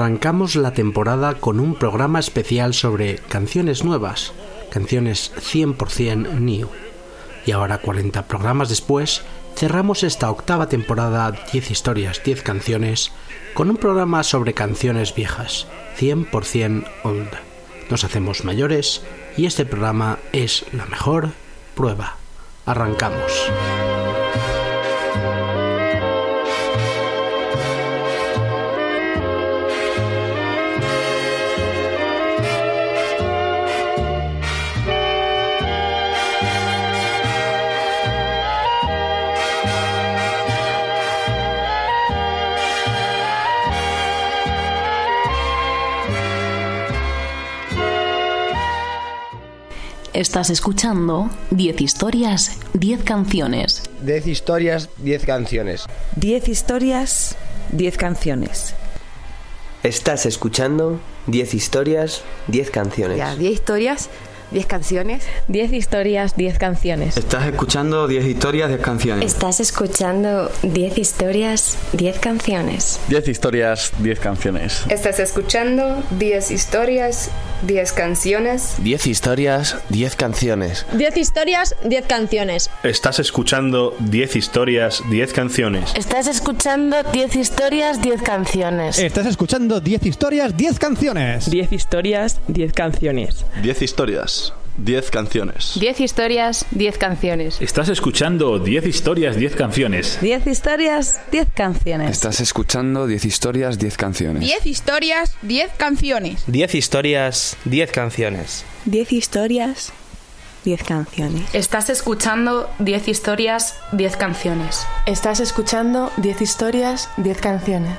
arrancamos la temporada con un programa especial sobre canciones nuevas, canciones 100% new. Y ahora 40 programas después, cerramos esta octava temporada 10 historias, 10 canciones, con un programa sobre canciones viejas, 100% old. Nos hacemos mayores y este programa es la mejor prueba. Arrancamos. Estás escuchando 10 historias, 10 canciones. 10 historias, 10 canciones. 10 historias, 10 canciones. Estás escuchando 10 historias, 10 canciones. Ya, 10 historias, 10 canciones. 10 historias, 10 canciones. Estás escuchando 10 historias, 10 canciones. Estás escuchando 10 historias, 10 canciones. 10 historias, 10 canciones. Estás escuchando 10 historias, 10 canciones. 10 historias, 10 canciones. 10 historias, 10 canciones. Estás escuchando 10 historias, 10 canciones. Estás escuchando 10 historias, 10 canciones. Estás escuchando 10 historias, 10 canciones. 10 historias, 10 canciones. 10 historias. 10 canciones. 10 historias, 10 canciones. Estás escuchando 10 historias, 10 canciones. 10 historias, 10 canciones. Estás escuchando 10 historias, 10 canciones. 10 historias, 10 canciones. 10 historias, 10 canciones. 10 historias, 10 canciones. Estás escuchando 10 historias, 10 canciones. Estás escuchando 10 historias, 10 canciones.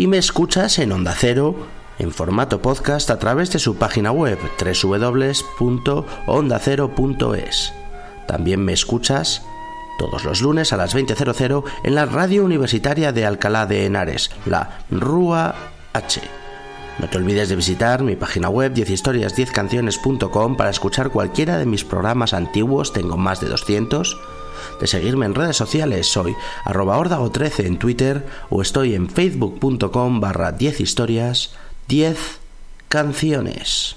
Y me escuchas en Onda Cero en formato podcast a través de su página web www.ondacero.es. También me escuchas todos los lunes a las 20.00 en la radio universitaria de Alcalá de Henares, la RUA H. No te olvides de visitar mi página web 10historias10canciones.com para escuchar cualquiera de mis programas antiguos, tengo más de 200 de seguirme en redes sociales. Soy arroba 13 en Twitter o estoy en facebook.com barra 10 historias, 10 canciones.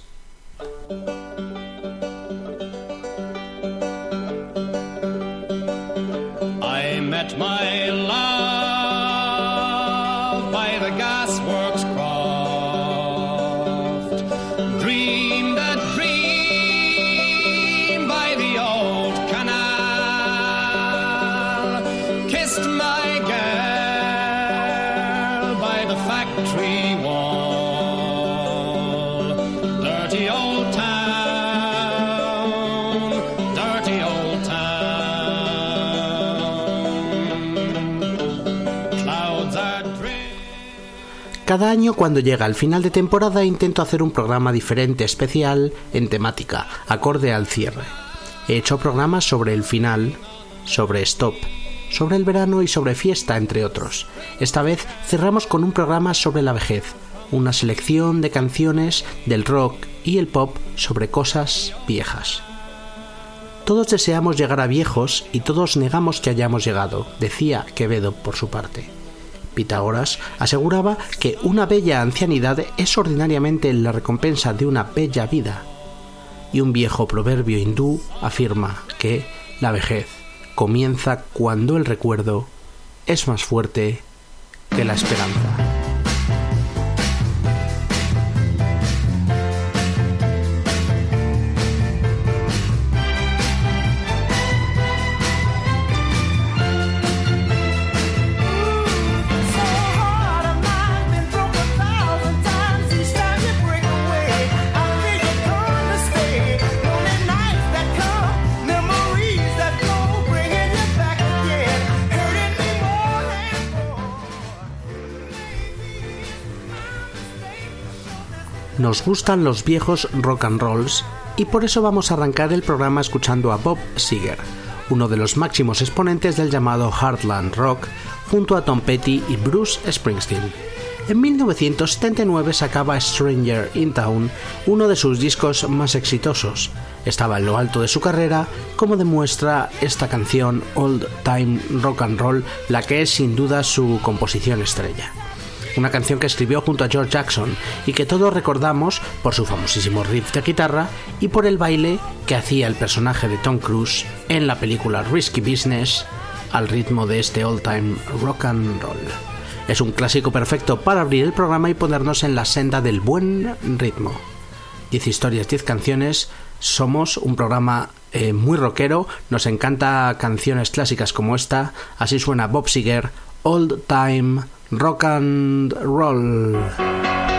Cada año cuando llega el final de temporada intento hacer un programa diferente, especial, en temática, acorde al cierre. He hecho programas sobre el final, sobre stop, sobre el verano y sobre fiesta, entre otros. Esta vez cerramos con un programa sobre la vejez, una selección de canciones del rock y el pop sobre cosas viejas. Todos deseamos llegar a viejos y todos negamos que hayamos llegado, decía Quevedo por su parte. Pitágoras aseguraba que una bella ancianidad es ordinariamente la recompensa de una bella vida. Y un viejo proverbio hindú afirma que la vejez comienza cuando el recuerdo es más fuerte que la esperanza. Nos gustan los viejos rock and rolls y por eso vamos a arrancar el programa escuchando a Bob Seger, uno de los máximos exponentes del llamado Heartland Rock, junto a Tom Petty y Bruce Springsteen. En 1979 sacaba Stranger in Town, uno de sus discos más exitosos. Estaba en lo alto de su carrera, como demuestra esta canción Old Time Rock and Roll, la que es sin duda su composición estrella una canción que escribió junto a George Jackson y que todos recordamos por su famosísimo riff de guitarra y por el baile que hacía el personaje de Tom Cruise en la película Risky Business al ritmo de este old time rock and roll. Es un clásico perfecto para abrir el programa y ponernos en la senda del buen ritmo. 10 historias, 10 canciones. Somos un programa eh, muy rockero. Nos encanta canciones clásicas como esta. Así suena Bob Seger, Old Time rock and roll.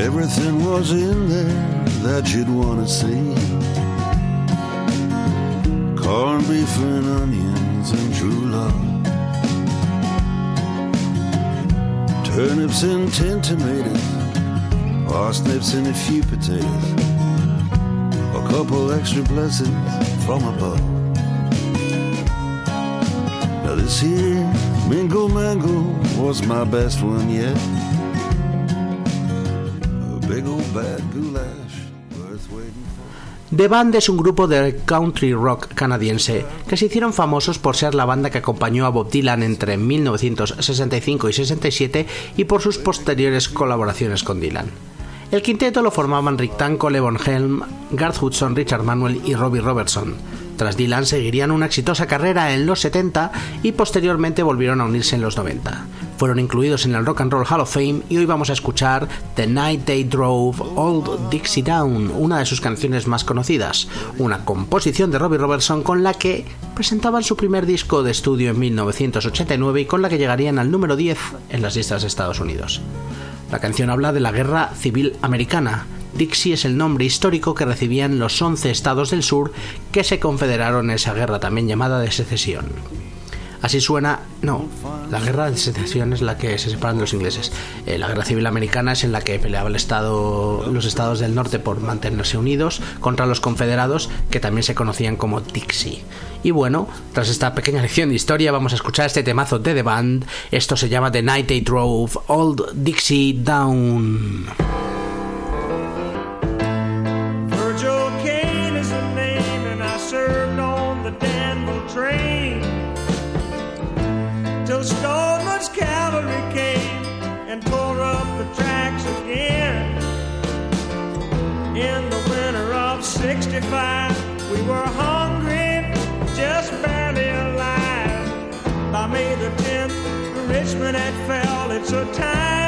Everything was in there that you'd want to see. Corned beef and onions and true love. Turnips and tin tomatoes. Parsnips and a few potatoes. A couple extra blessings from above. Now this here Mingle Mangle was my best one yet. The Band es un grupo de country rock canadiense que se hicieron famosos por ser la banda que acompañó a Bob Dylan entre 1965 y 67 y por sus posteriores colaboraciones con Dylan. El quinteto lo formaban Rick Tanko, Levon Helm, Garth Hudson, Richard Manuel y Robbie Robertson. Tras Dylan seguirían una exitosa carrera en los 70 y posteriormente volvieron a unirse en los 90. Fueron incluidos en el Rock and Roll Hall of Fame y hoy vamos a escuchar The Night They Drove Old Dixie Down, una de sus canciones más conocidas, una composición de Robbie Robertson con la que presentaban su primer disco de estudio en 1989 y con la que llegarían al número 10 en las listas de Estados Unidos. La canción habla de la Guerra Civil Americana. Dixie es el nombre histórico que recibían los 11 estados del sur que se confederaron en esa guerra también llamada de secesión. Así suena, no, la guerra de secesión es la que se separan de los ingleses. Eh, la guerra civil americana es en la que peleaba el estado, los estados del norte por mantenerse unidos contra los confederados que también se conocían como Dixie. Y bueno, tras esta pequeña lección de historia vamos a escuchar este temazo de The Band. Esto se llama The Night They Drove Old Dixie Down. '65, we were hungry, just barely alive. By May the 10th, Richmond had fell. It's a time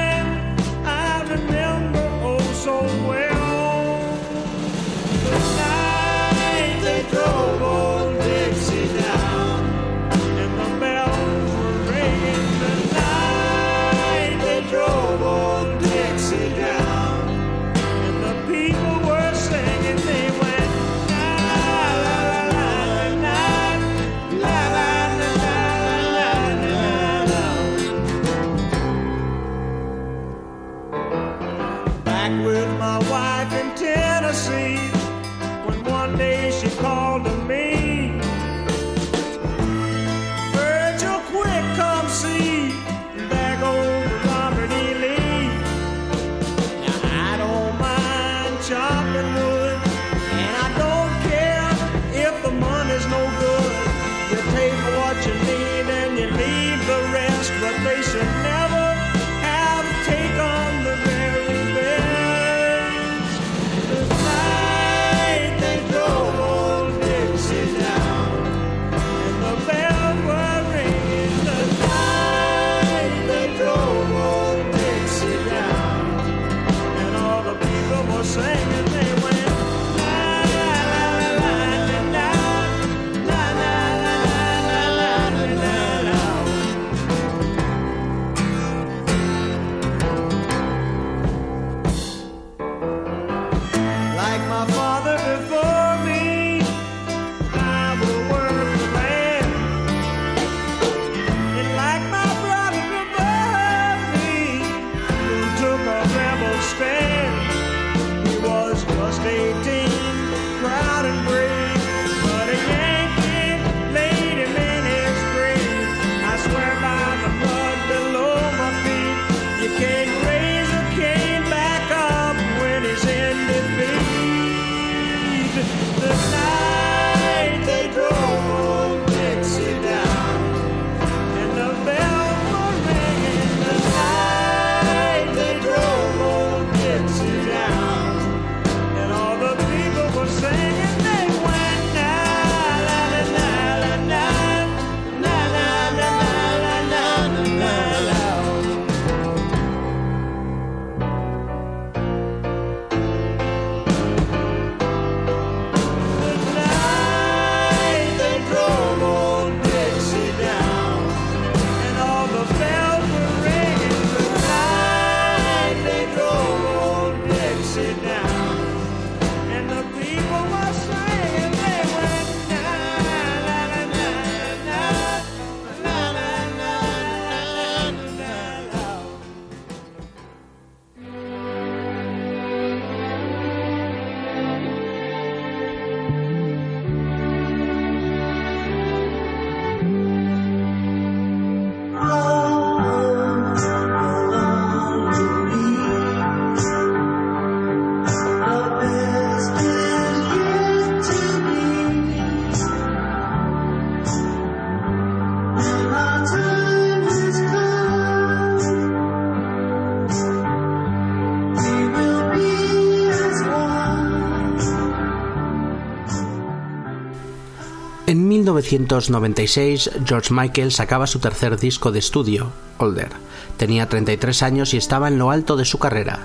1996, George Michael sacaba su tercer disco de estudio, Older. Tenía 33 años y estaba en lo alto de su carrera.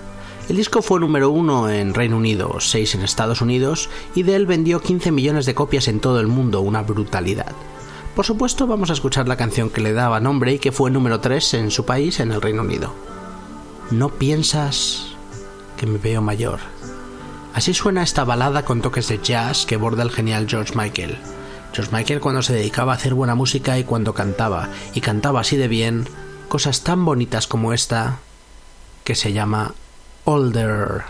El disco fue número uno en Reino Unido, 6 en Estados Unidos y de él vendió 15 millones de copias en todo el mundo, una brutalidad. Por supuesto, vamos a escuchar la canción que le daba nombre y que fue número 3 en su país, en el Reino Unido. No piensas que me veo mayor. Así suena esta balada con toques de jazz que borda el genial George Michael. Michael cuando se dedicaba a hacer buena música y cuando cantaba, y cantaba así de bien, cosas tan bonitas como esta, que se llama Older.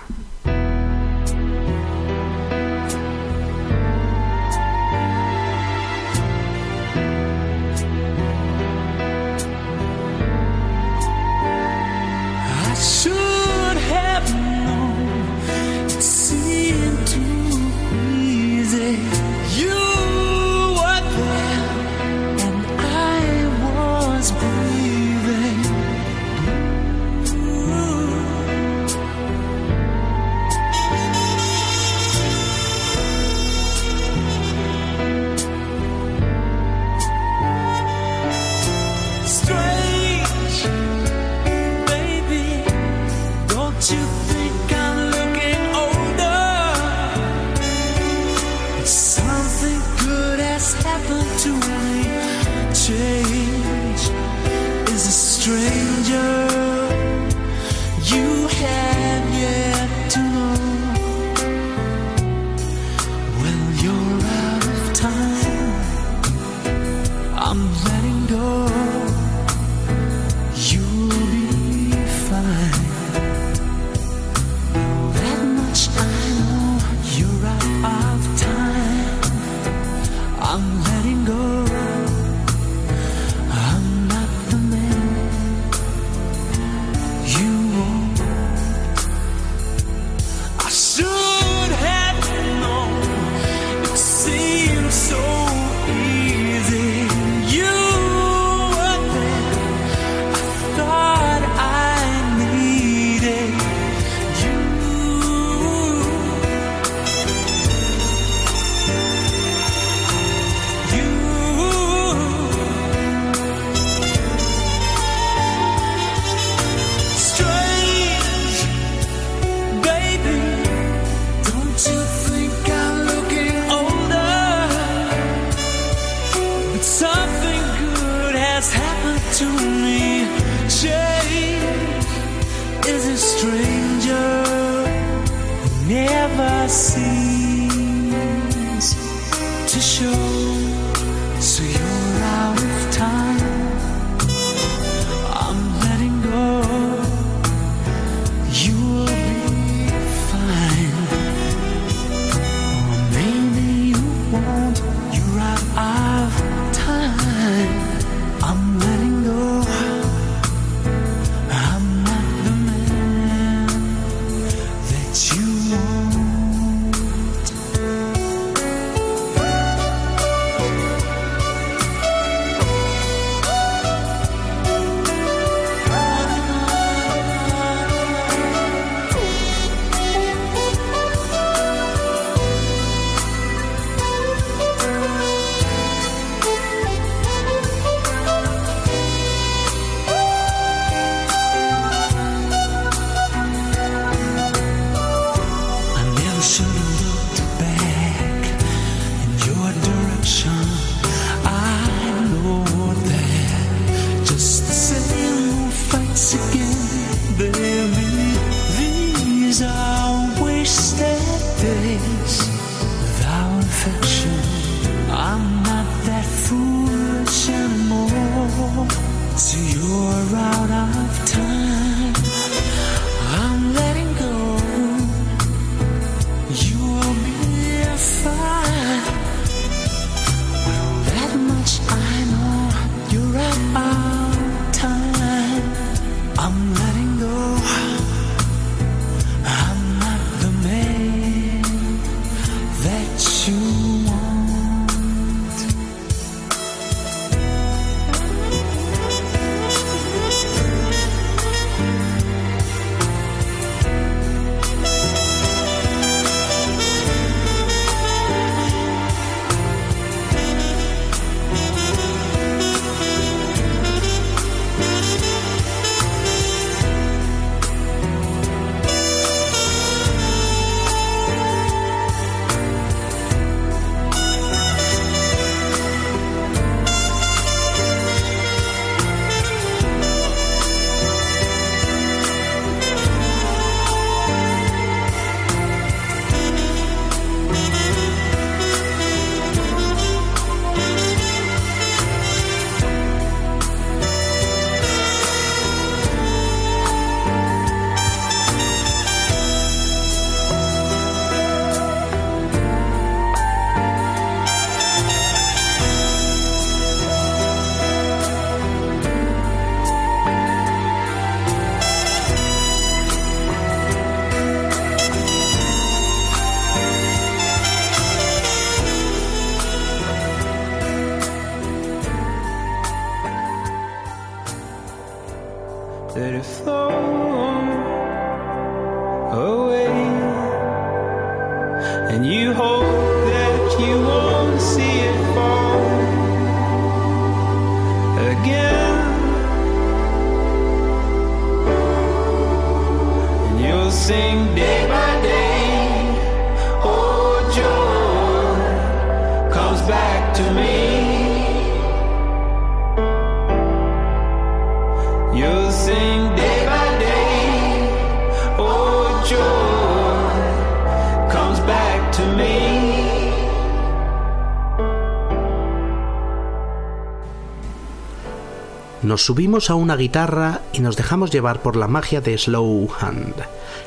Subimos a una guitarra y nos dejamos llevar por la magia de Slow Hand.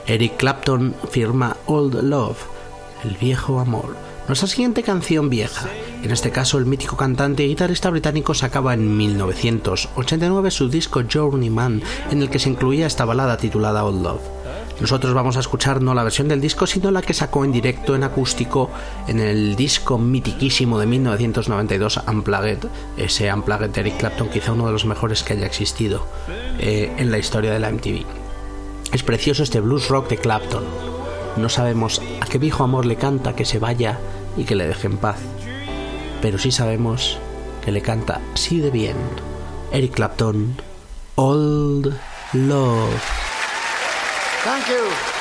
Eric Clapton firma Old Love, el viejo amor. Nuestra siguiente canción vieja. En este caso, el mítico cantante y guitarrista británico sacaba en 1989 su disco Journeyman, en el que se incluía esta balada titulada Old Love. Nosotros vamos a escuchar no la versión del disco, sino la que sacó en directo en acústico en el disco mitiquísimo de 1992, Unplugged. Ese Unplugged de Eric Clapton, quizá uno de los mejores que haya existido eh, en la historia de la MTV. Es precioso este blues rock de Clapton. No sabemos a qué viejo amor le canta que se vaya y que le deje en paz. Pero sí sabemos que le canta así de bien. Eric Clapton, Old Love. Thank you.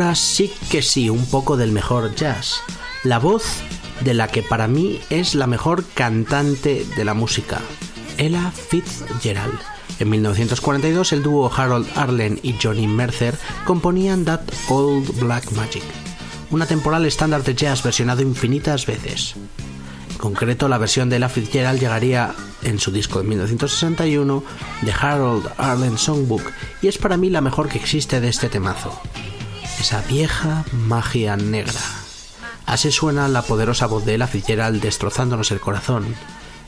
Ahora sí que sí, un poco del mejor jazz. La voz de la que para mí es la mejor cantante de la música, Ella Fitzgerald. En 1942 el dúo Harold Arlen y Johnny Mercer componían That Old Black Magic, una temporal estándar de jazz versionado infinitas veces. En concreto, la versión de Ella Fitzgerald llegaría en su disco de 1961, The Harold Arlen Songbook, y es para mí la mejor que existe de este temazo. Esa vieja magia negra. Así suena la poderosa voz de Ella Fitzgerald destrozándonos el corazón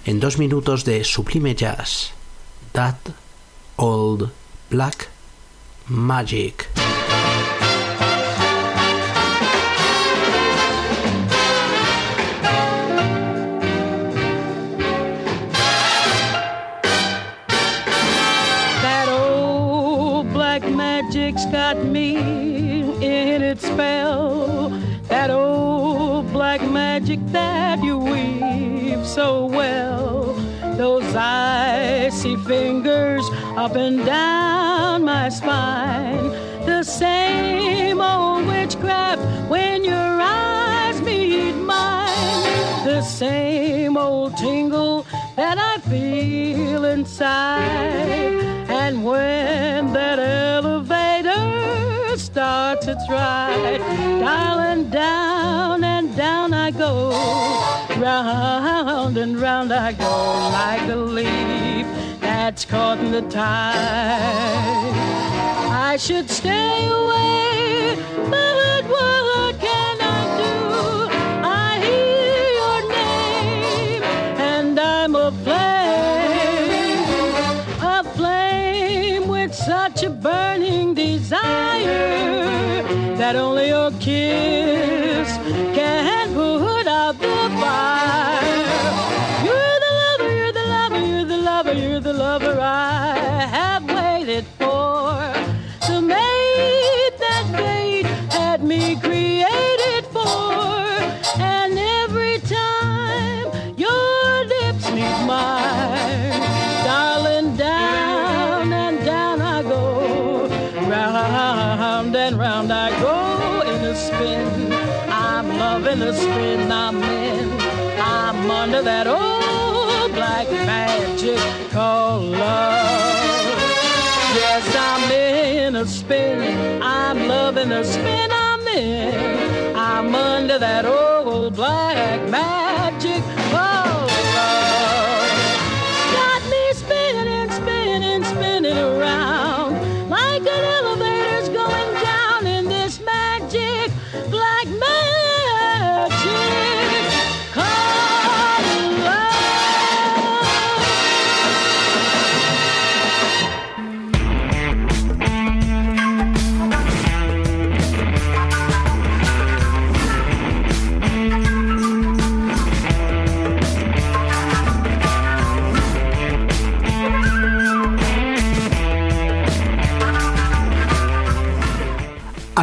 en dos minutos de sublime jazz. That Old Black Magic. Magic that you weave so well. Those icy fingers up and down my spine. The same old witchcraft when your eyes meet mine. The same old tingle that I feel inside. And when that elevator starts its ride, and down I go. Round and round I go like a leaf that's caught in the tide. I should stay away, but what can I do? I hear your name, and I'm aflame, aflame with such a burning desire that only your kiss a spin. I'm loving the spin I'm in. I'm under that old black magic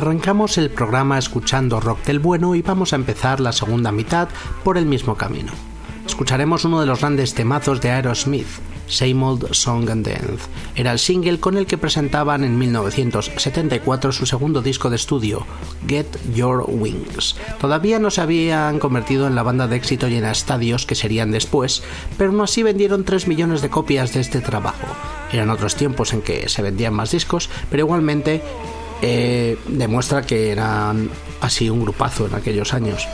Arrancamos el programa escuchando rock del bueno y vamos a empezar la segunda mitad por el mismo camino. Escucharemos uno de los grandes temazos de Aerosmith, Same Old Song and Dance. Era el single con el que presentaban en 1974 su segundo disco de estudio, Get Your Wings. Todavía no se habían convertido en la banda de éxito llena estadios que serían después, pero no así vendieron 3 millones de copias de este trabajo. Eran otros tiempos en que se vendían más discos, pero igualmente eh, demuestra que eran así un grupazo en aquellos años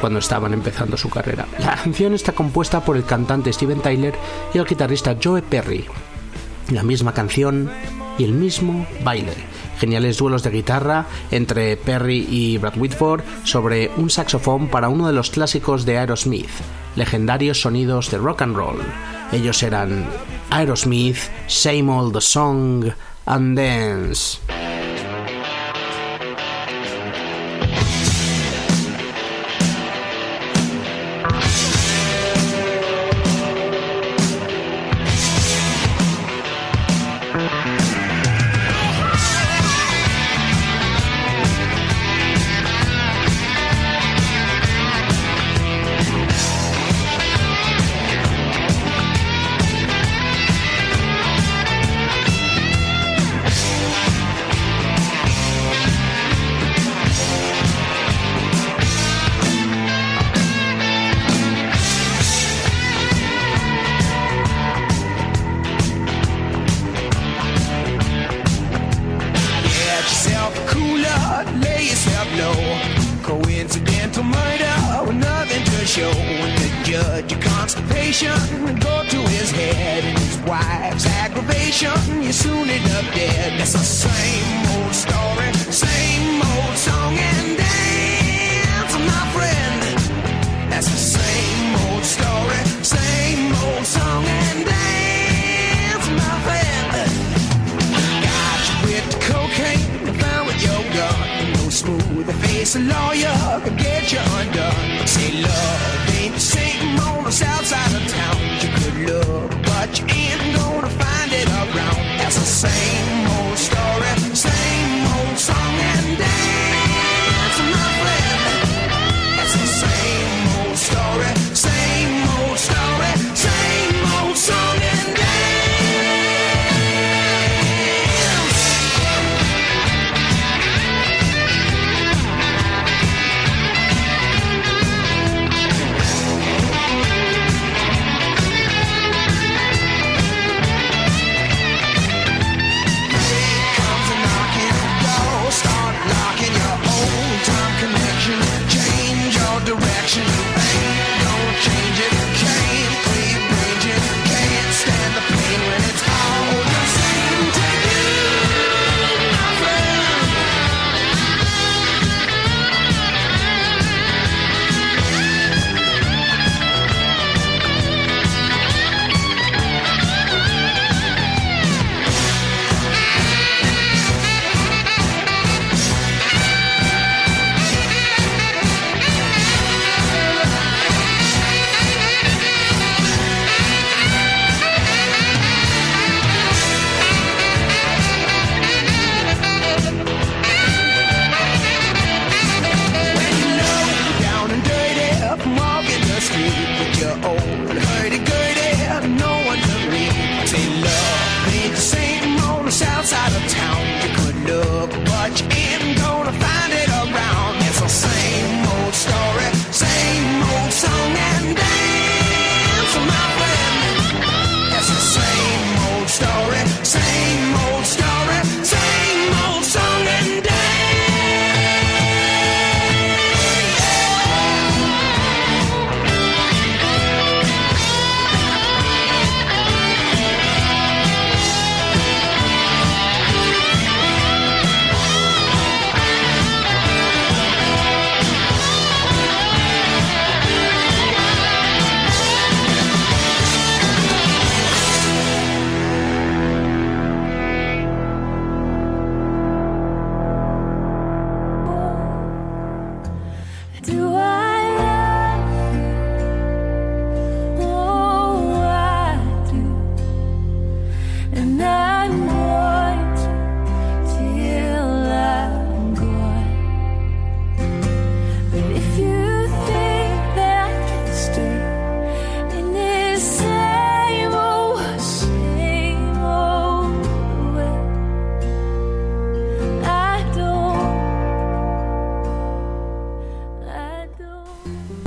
cuando estaban empezando su carrera. La canción está compuesta por el cantante Steven Tyler y el guitarrista Joe Perry. La misma canción y el mismo baile. Geniales duelos de guitarra entre Perry y Brad Whitford sobre un saxofón para uno de los clásicos de Aerosmith, legendarios sonidos de rock and roll. Ellos eran Aerosmith, Same Old Song and Dance.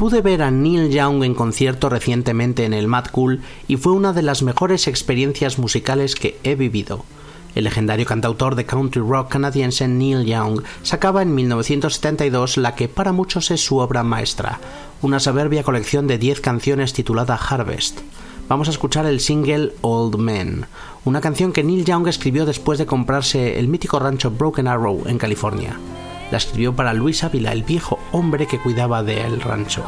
Pude ver a Neil Young en concierto recientemente en el Mad Cool y fue una de las mejores experiencias musicales que he vivido. El legendario cantautor de country rock canadiense Neil Young sacaba en 1972 la que para muchos es su obra maestra, una soberbia colección de 10 canciones titulada Harvest. Vamos a escuchar el single Old Man, una canción que Neil Young escribió después de comprarse el mítico rancho Broken Arrow en California. La escribió para Luis Ávila, el viejo hombre que cuidaba del rancho.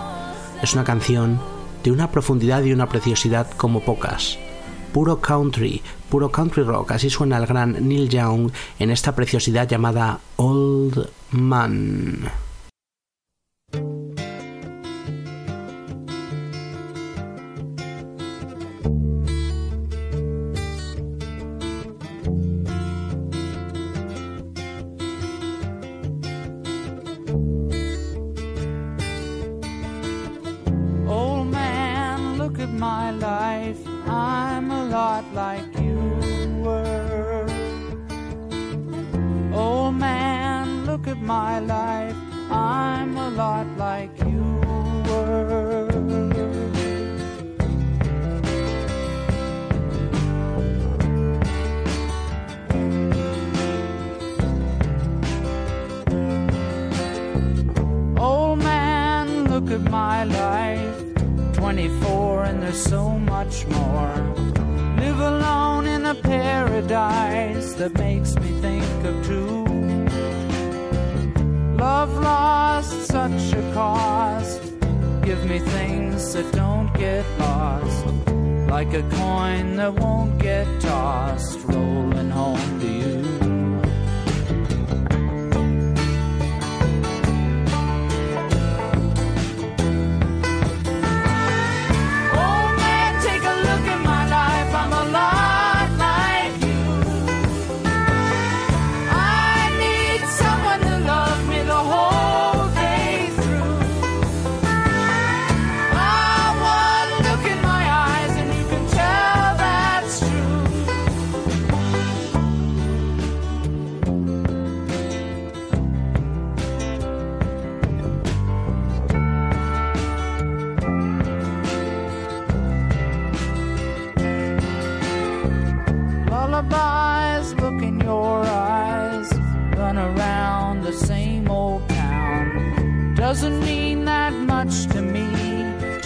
Es una canción de una profundidad y una preciosidad como pocas. Puro country, puro country rock, así suena el gran Neil Young en esta preciosidad llamada Old Man. That makes me think of two. Love lost such a cost. Give me things that don't get lost. Like a coin that won't get tossed, rolling home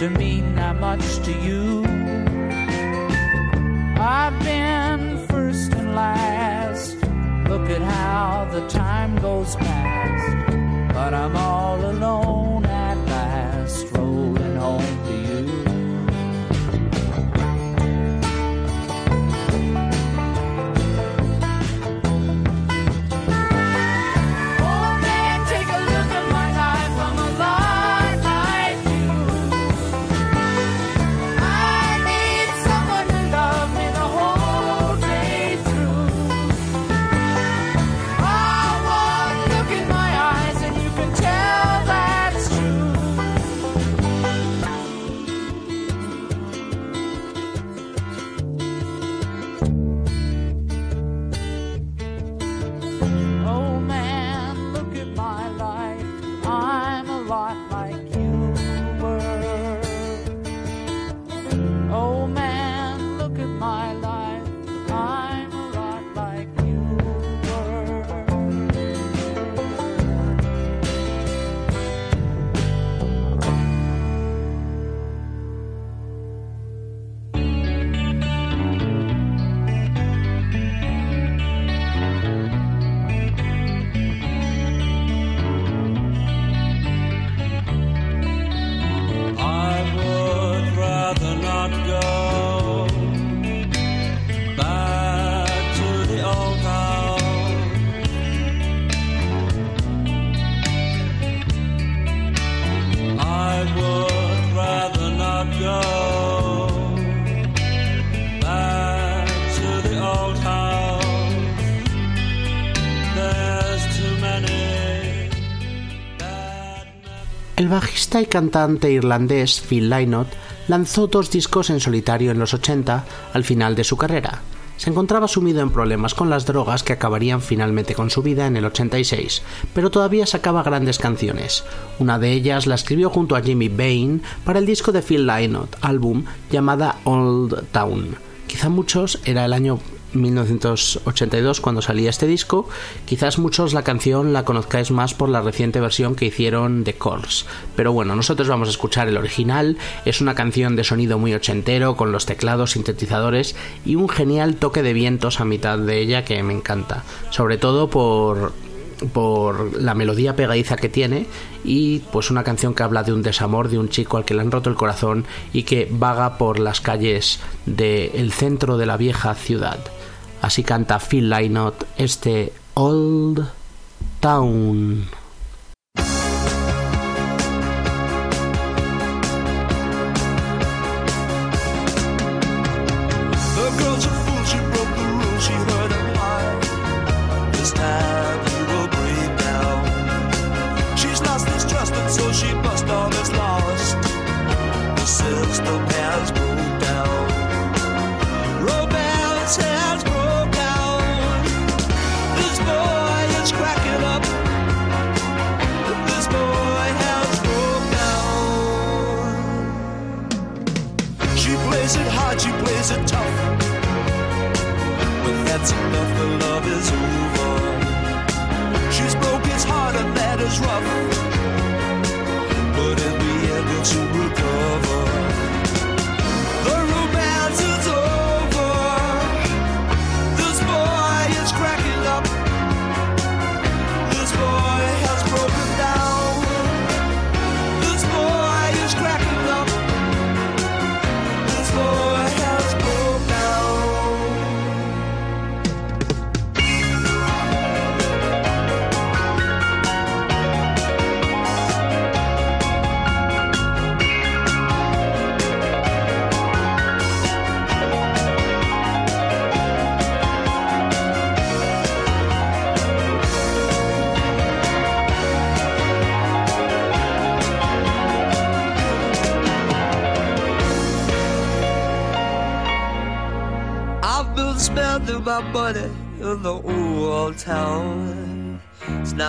to mean that much to you. I've been first and last. Look at how the time goes past. But I'm all alone at last, rolling home El bajista y cantante irlandés Phil Lynott lanzó dos discos en solitario en los 80 al final de su carrera. Se encontraba sumido en problemas con las drogas que acabarían finalmente con su vida en el 86, pero todavía sacaba grandes canciones. Una de ellas la escribió junto a Jimmy Bain para el disco de Phil Lynott, álbum llamada Old Town. Quizá muchos era el año 1982 cuando salía este disco. Quizás muchos la canción la conozcáis más por la reciente versión que hicieron de Course. Pero bueno, nosotros vamos a escuchar el original. Es una canción de sonido muy ochentero con los teclados, sintetizadores y un genial toque de vientos a mitad de ella que me encanta. Sobre todo por por la melodía pegadiza que tiene y pues una canción que habla de un desamor de un chico al que le han roto el corazón y que vaga por las calles del centro de la vieja ciudad. Así canta Phil Lynott este Old Town.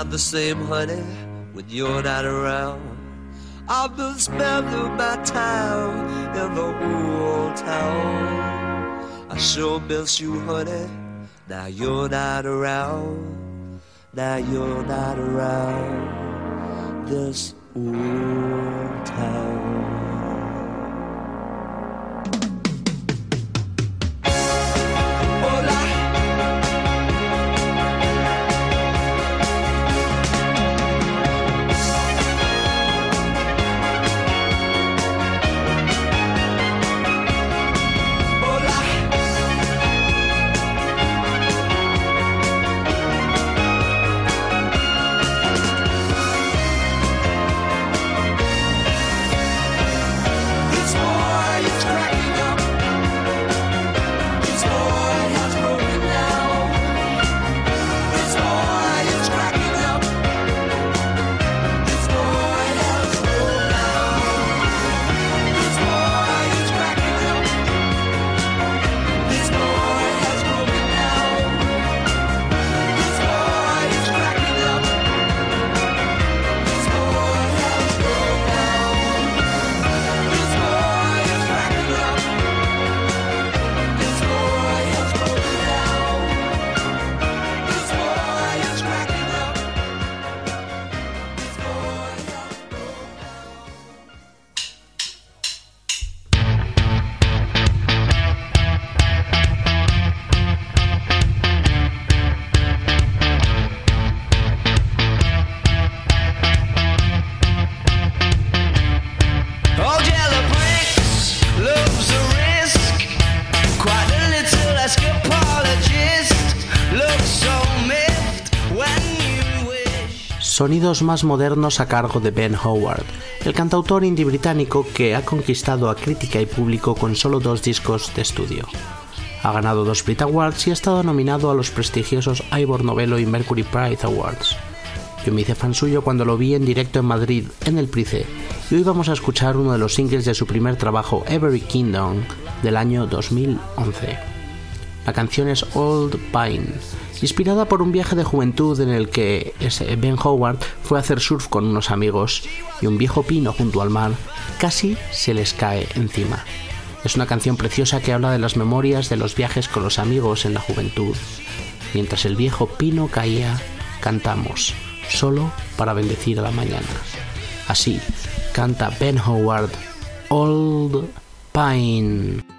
The same, honey, when you're not around. I've been spending my time in the old town. I sure miss you, honey. Now you're not around. Now you're not around this Sonidos más modernos a cargo de Ben Howard, el cantautor indie británico que ha conquistado a crítica y público con solo dos discos de estudio. Ha ganado dos Brit Awards y ha estado nominado a los prestigiosos Ivor Novello y Mercury Prize Awards. Yo me hice fan suyo cuando lo vi en directo en Madrid, en el Price, y hoy vamos a escuchar uno de los singles de su primer trabajo, Every Kingdom, del año 2011. La canción es Old Pine, inspirada por un viaje de juventud en el que Ben Howard fue a hacer surf con unos amigos y un viejo pino junto al mar casi se les cae encima. Es una canción preciosa que habla de las memorias de los viajes con los amigos en la juventud. Mientras el viejo pino caía, cantamos, solo para bendecir a la mañana. Así canta Ben Howard, Old Pine.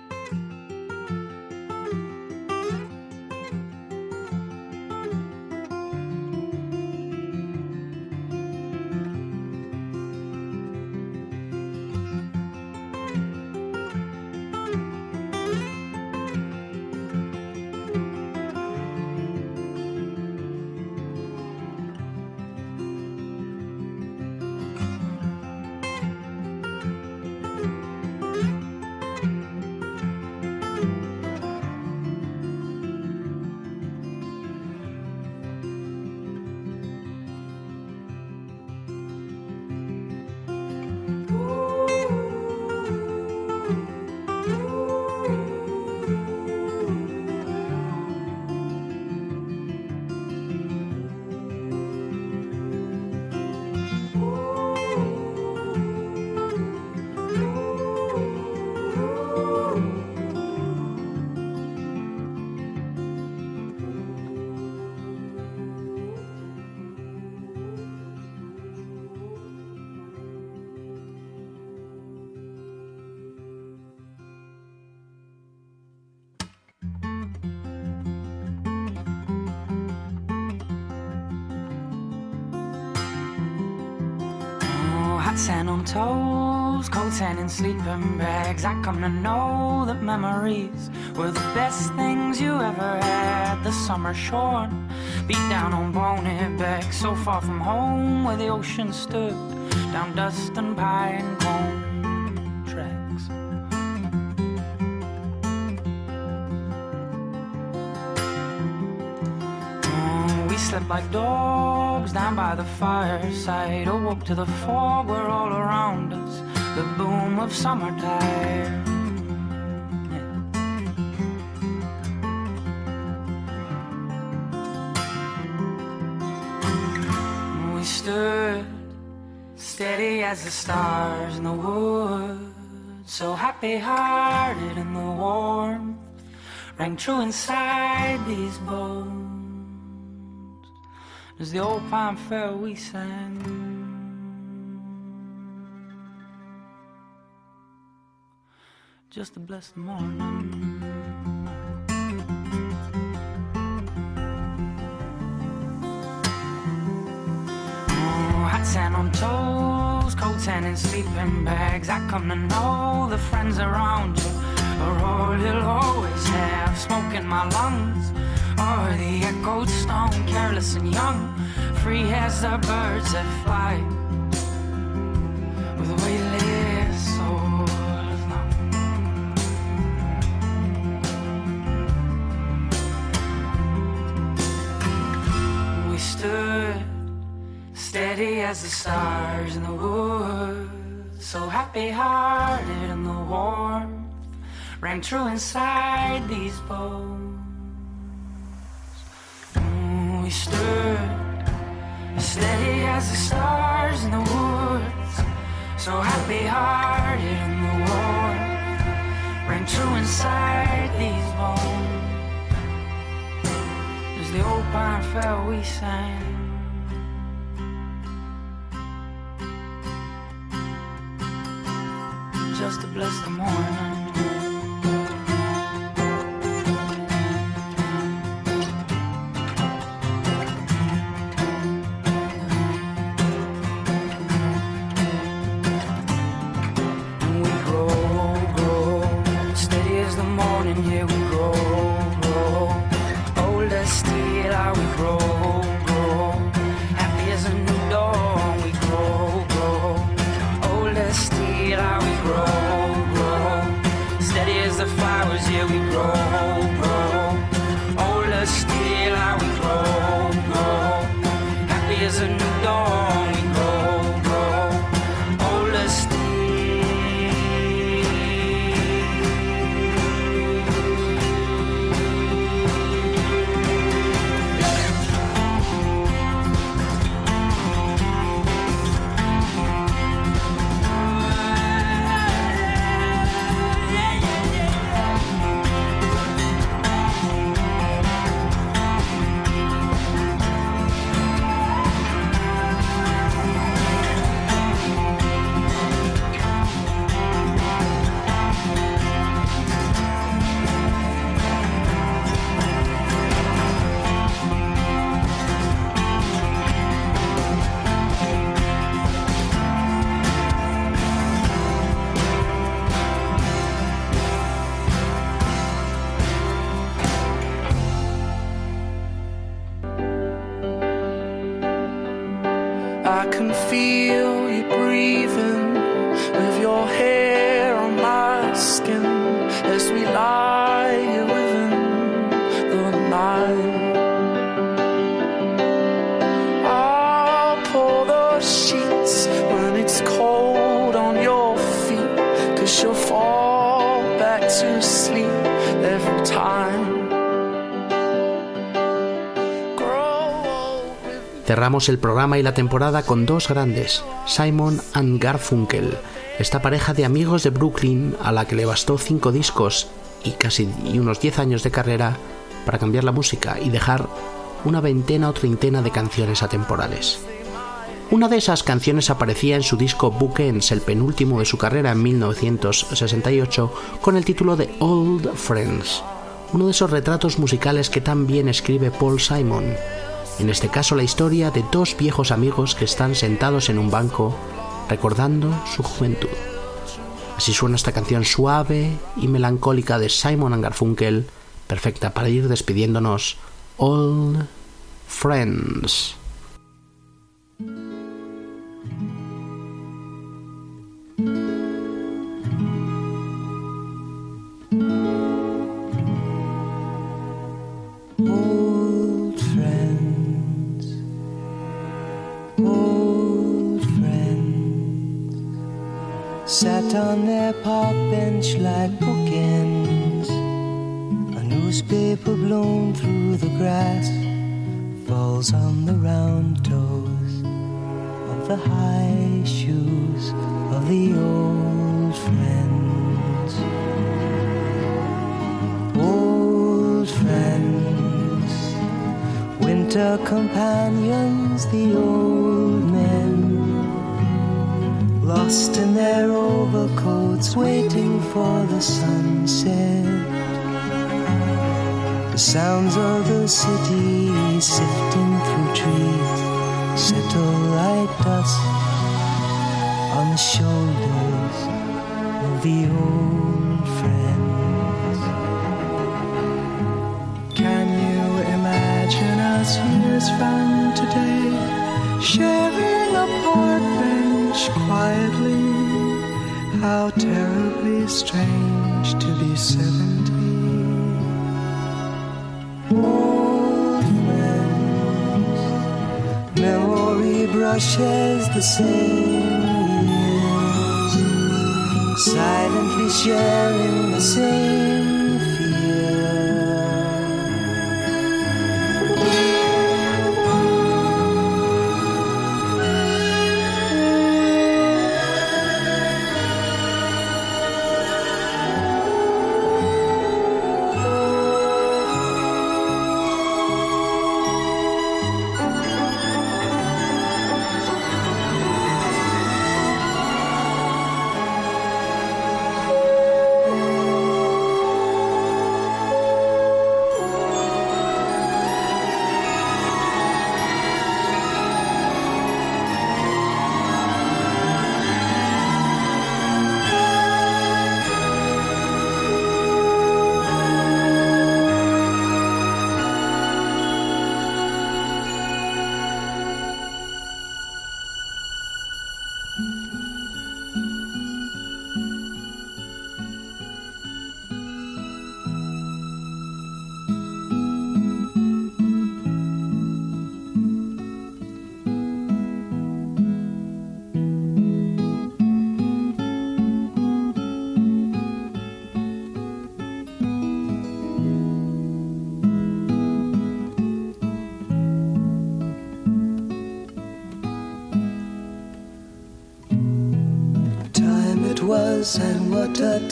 Were all around us. The boom of summertime. We stood steady as the stars in the woods, so happy hearted in the warmth rang true inside these bones. As the old pine fell, we sang. Just a blessed morning. Oh, hot sand on toes, cold sand in sleeping bags. I come to know the friends around you are all you'll always have. Smoke in my lungs, or the echoed stone, careless and young, free as the birds that fly. As the stars in the woods, so happy hearted in the warmth rang true inside these bones. Mm, We stood steady as the stars in the woods, so happy hearted in the warmth rang true inside these bones. As the old pine fell, we sang. just to bless the morning. Cerramos el programa y la temporada con dos grandes, Simon and Garfunkel, esta pareja de amigos de Brooklyn a la que le bastó cinco discos y casi unos 10 años de carrera para cambiar la música y dejar una veintena o treintena de canciones atemporales. Una de esas canciones aparecía en su disco Bookends, el penúltimo de su carrera en 1968, con el título de Old Friends, uno de esos retratos musicales que tan bien escribe Paul Simon. En este caso la historia de dos viejos amigos que están sentados en un banco recordando su juventud. Así suena esta canción suave y melancólica de Simon Garfunkel, perfecta para ir despidiéndonos. Old Friends. Bench like bookends. A newspaper blown through the grass falls on the round toes of the high shoes of the old friends. Old friends, winter companions, the old lost in their overcoats, waiting for the sunset. The sounds of the city sifting through trees settle like dust on the shoulders of the old friends. Can you imagine us years from today sharing a quietly? How terribly strange to be seventy. Old friends, memory brushes the same years, silently sharing the same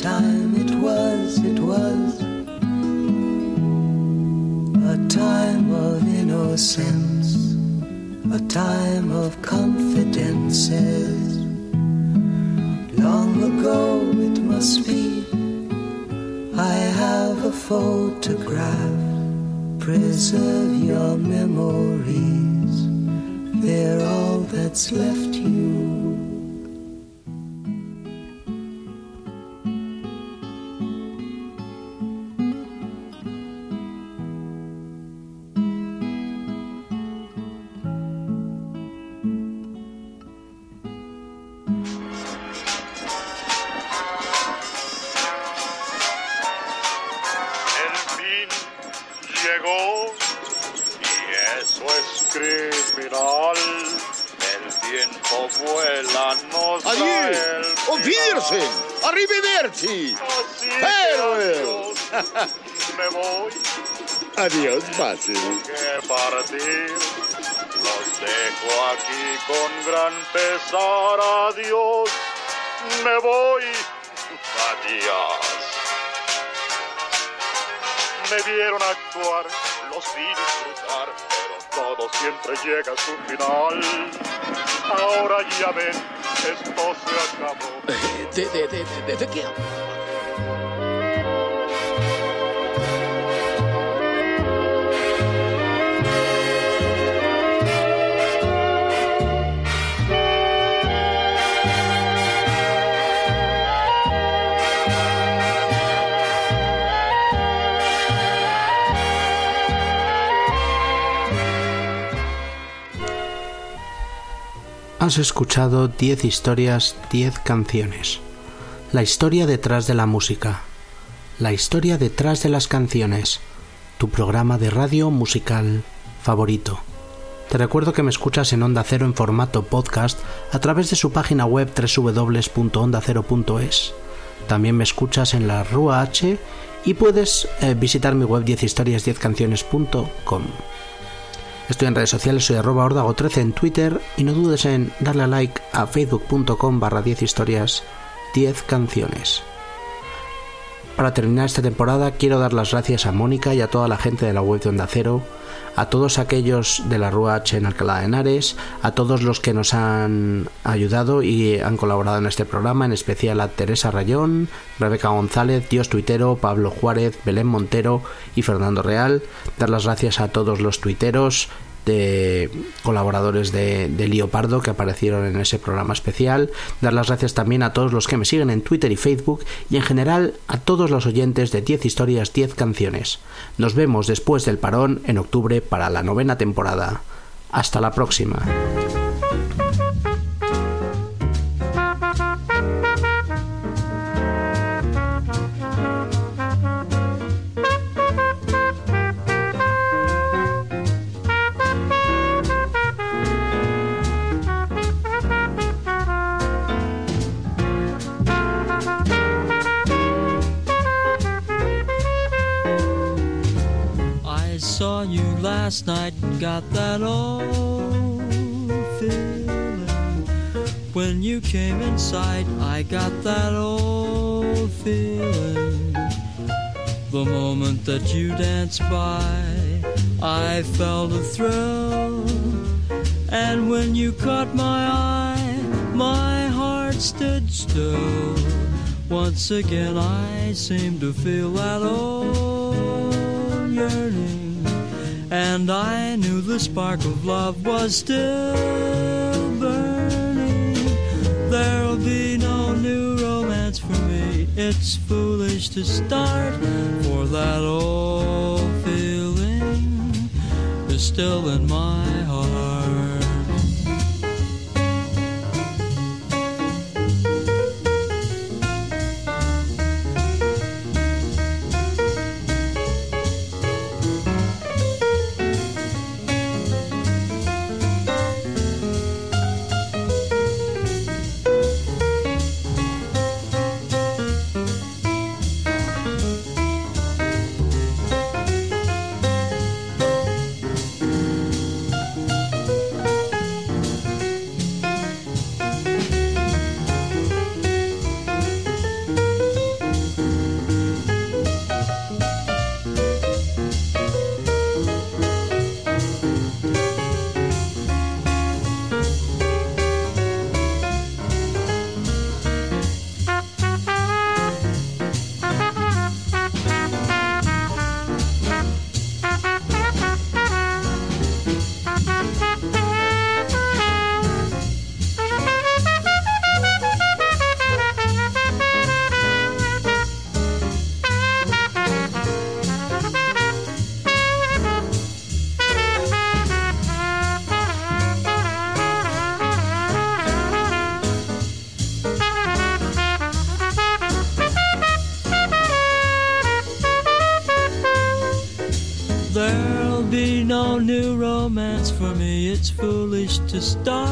time arrivederci, farewell. Me voy Adiós, Basil. que partir. Los dejo aquí con gran pesar. Adiós, me voy. Adiós. Me vieron actuar, los vi disfrutar, pero todo siempre llega a su final. Ahora ya ven, esto se acabó. Has escuchado 10 historias, 10 canciones. La historia detrás de la música. La historia detrás de las canciones. Tu programa de radio musical favorito. Te recuerdo que me escuchas en Onda Cero en formato podcast a través de su página web www.ondacero.es. También me escuchas en la Rúa H y puedes eh, visitar mi web 10historias10canciones.com. Estoy en redes sociales, soy arroba ordago13 en Twitter y no dudes en darle a like a facebook.com barra 10 historias 10 canciones. Para terminar esta temporada quiero dar las gracias a Mónica y a toda la gente de la web de Onda Cero, a todos aquellos de la Rúa H en Alcalá de Henares, a todos los que nos han ayudado y han colaborado en este programa, en especial a Teresa Rayón, Rebeca González, Dios Tuitero, Pablo Juárez, Belén Montero y Fernando Real. Dar las gracias a todos los tuiteros, de colaboradores de, de Leopardo que aparecieron en ese programa especial. Dar las gracias también a todos los que me siguen en Twitter y Facebook y en general a todos los oyentes de 10 historias, 10 canciones. Nos vemos después del parón en octubre para la novena temporada. Hasta la próxima. Last night got that old feeling. When you came inside, I got that old feeling. The moment that you danced by, I felt a thrill. And when you caught my eye, my heart stood still. Once again, I seemed to feel that old yearning. And I knew the spark of love was still burning. There'll be no new romance for me. It's foolish to start, for that old feeling is still in my heart. To start,